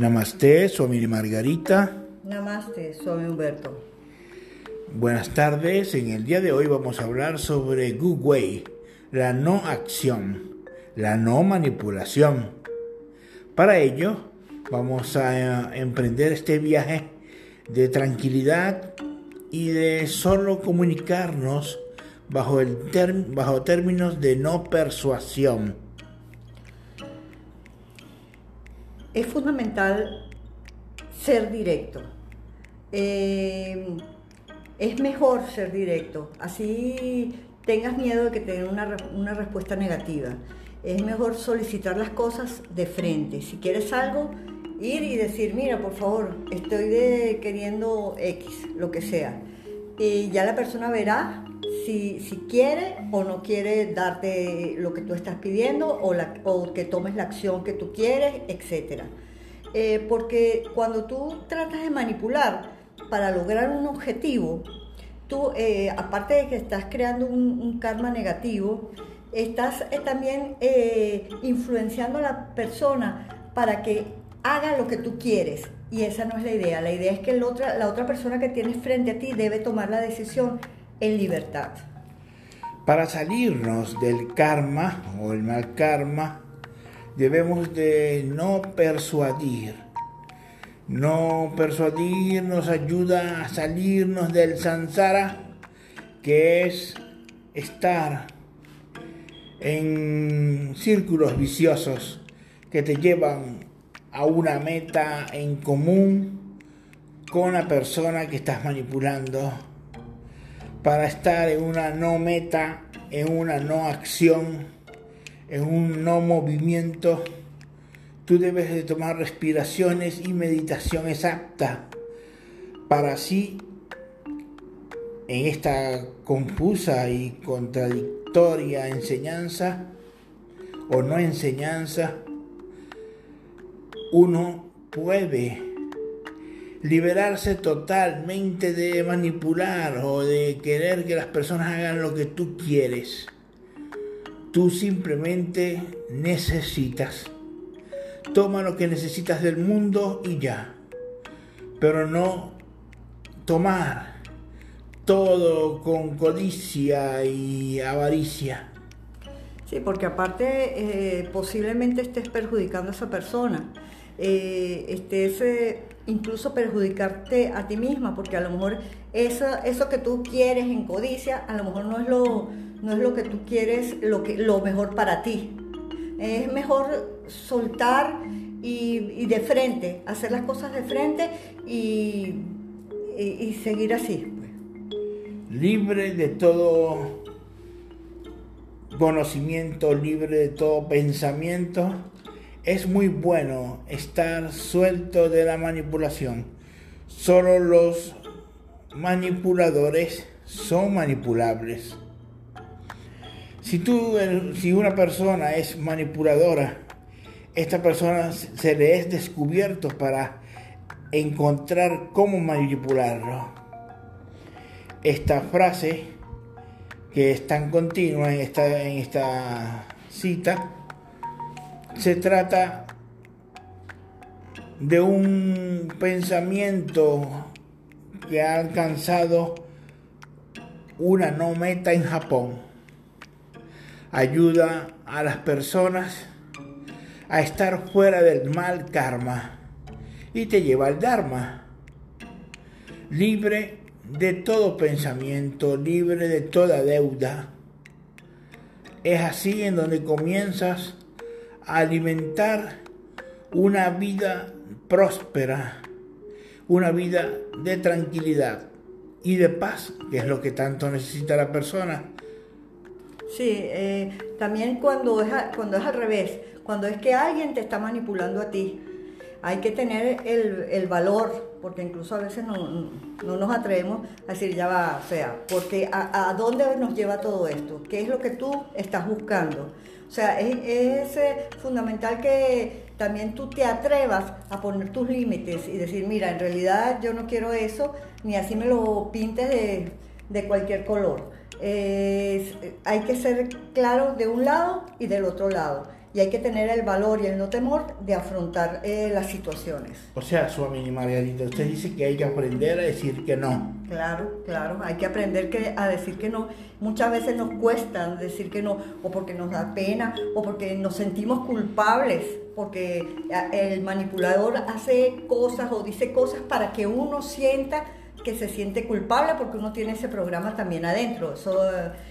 Namaste, soy Margarita. Namaste, soy Humberto. Buenas tardes, en el día de hoy vamos a hablar sobre Gu Wei, la no acción, la no manipulación. Para ello, vamos a emprender este viaje de tranquilidad y de solo comunicarnos bajo, el bajo términos de no persuasión. Es fundamental ser directo. Eh, es mejor ser directo, así tengas miedo de que te una, una respuesta negativa. Es mejor solicitar las cosas de frente. Si quieres algo, ir y decir, mira, por favor, estoy de, queriendo X, lo que sea. Y ya la persona verá si, si, quiere o no quiere darte lo que tú estás pidiendo o, la, o que tomes la acción que tú quieres, etc. Eh, porque cuando tú tratas de manipular para lograr un objetivo, tú, eh, aparte de que estás creando un, karma negativo, estás eh, también influenciando a la persona para que haga lo que tú quieres. Y esa no es la idea. La idea es que la otra persona que tienes frente a ti debe tomar la decisión en libertad. Para salirnos del karma o el mal karma, debemos de no persuadir. No persuadir nos ayuda a salirnos del sansara, que es estar en círculos viciosos que te llevan a una meta en común con la persona que estás manipulando para estar en una no meta, en una no acción, en un no movimiento. Tú debes de tomar respiraciones y meditación exacta para así en esta confusa y contradictoria enseñanza o no enseñanza uno puede liberarse totalmente de manipular o de querer que las personas hagan lo que tú quieres. Tú simplemente necesitas. Toma lo que necesitas del mundo y ya. Pero no tomar todo con codicia y avaricia. Sí, porque aparte eh, posiblemente estés perjudicando a esa persona eh, estés incluso perjudicarte a ti misma, porque a lo mejor eso, eso que tú quieres en codicia, a lo mejor no es lo, no es lo que tú quieres, lo, que, lo mejor para ti. Es mejor soltar y, de frente, hacer las cosas de frente y, y seguir así. Libre de todo conocimiento, libre de todo pensamiento es muy bueno estar suelto de la manipulación. Solo los manipuladores son manipulables. Si, tú, si una persona es manipuladora, esta persona se le es descubierto para encontrar cómo manipularlo. Esta frase, que es tan continua en esta, en esta cita, se trata de un pensamiento que ha alcanzado una no meta en Japón. Ayuda a las personas a estar fuera del mal karma y te lleva al Dharma. Libre de todo pensamiento, libre de toda deuda. Es así en donde comienzas alimentar una vida próspera, una vida de tranquilidad y de paz, que es lo que tanto necesita la persona. Sí, eh, también cuando es, cuando es al revés, cuando es que alguien te está manipulando a ti, hay que tener el, valor, porque incluso a veces no, nos atrevemos a decir, ya va, o sea, porque a, dónde nos lleva todo esto? ¿Qué es lo que tú estás buscando? O sea, es, fundamental que también tú te atrevas a poner tus límites y decir, mira, en realidad yo no quiero eso, ni así me lo pintes de, cualquier color. hay que ser claro de un lado y del otro lado. Y hay que tener el valor y el no temor de afrontar eh, las situaciones. O sea, Suami Margarita, usted dice que hay que aprender a decir que no. Claro, claro, hay que aprender que, a decir que no. Muchas veces nos cuesta decir que no, o porque nos da pena, o porque nos sentimos culpables, porque el manipulador hace cosas o dice cosas para que uno sienta que se siente culpable porque uno tiene ese programa también adentro. Eso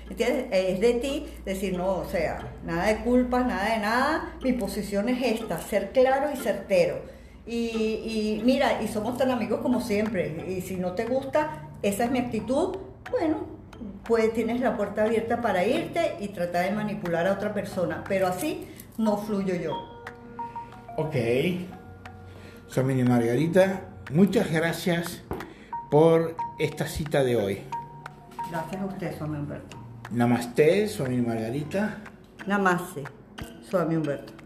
es de ti decir, no, o sea, nada de culpa, nada de nada, mi posición es esta, ser claro y certero. Y, mira, y somos tan amigos como siempre, y si no te gusta, esa es mi actitud, bueno, pues tienes la puerta abierta para irte y tratar de manipular a otra persona, pero así no fluyo yo. Ok. Soy Margarita, muchas gracias por esta cita de hoy. Gracias a usted, Suami Humberto. Namaste, Suami Margarita. Namaste, Suami Humberto.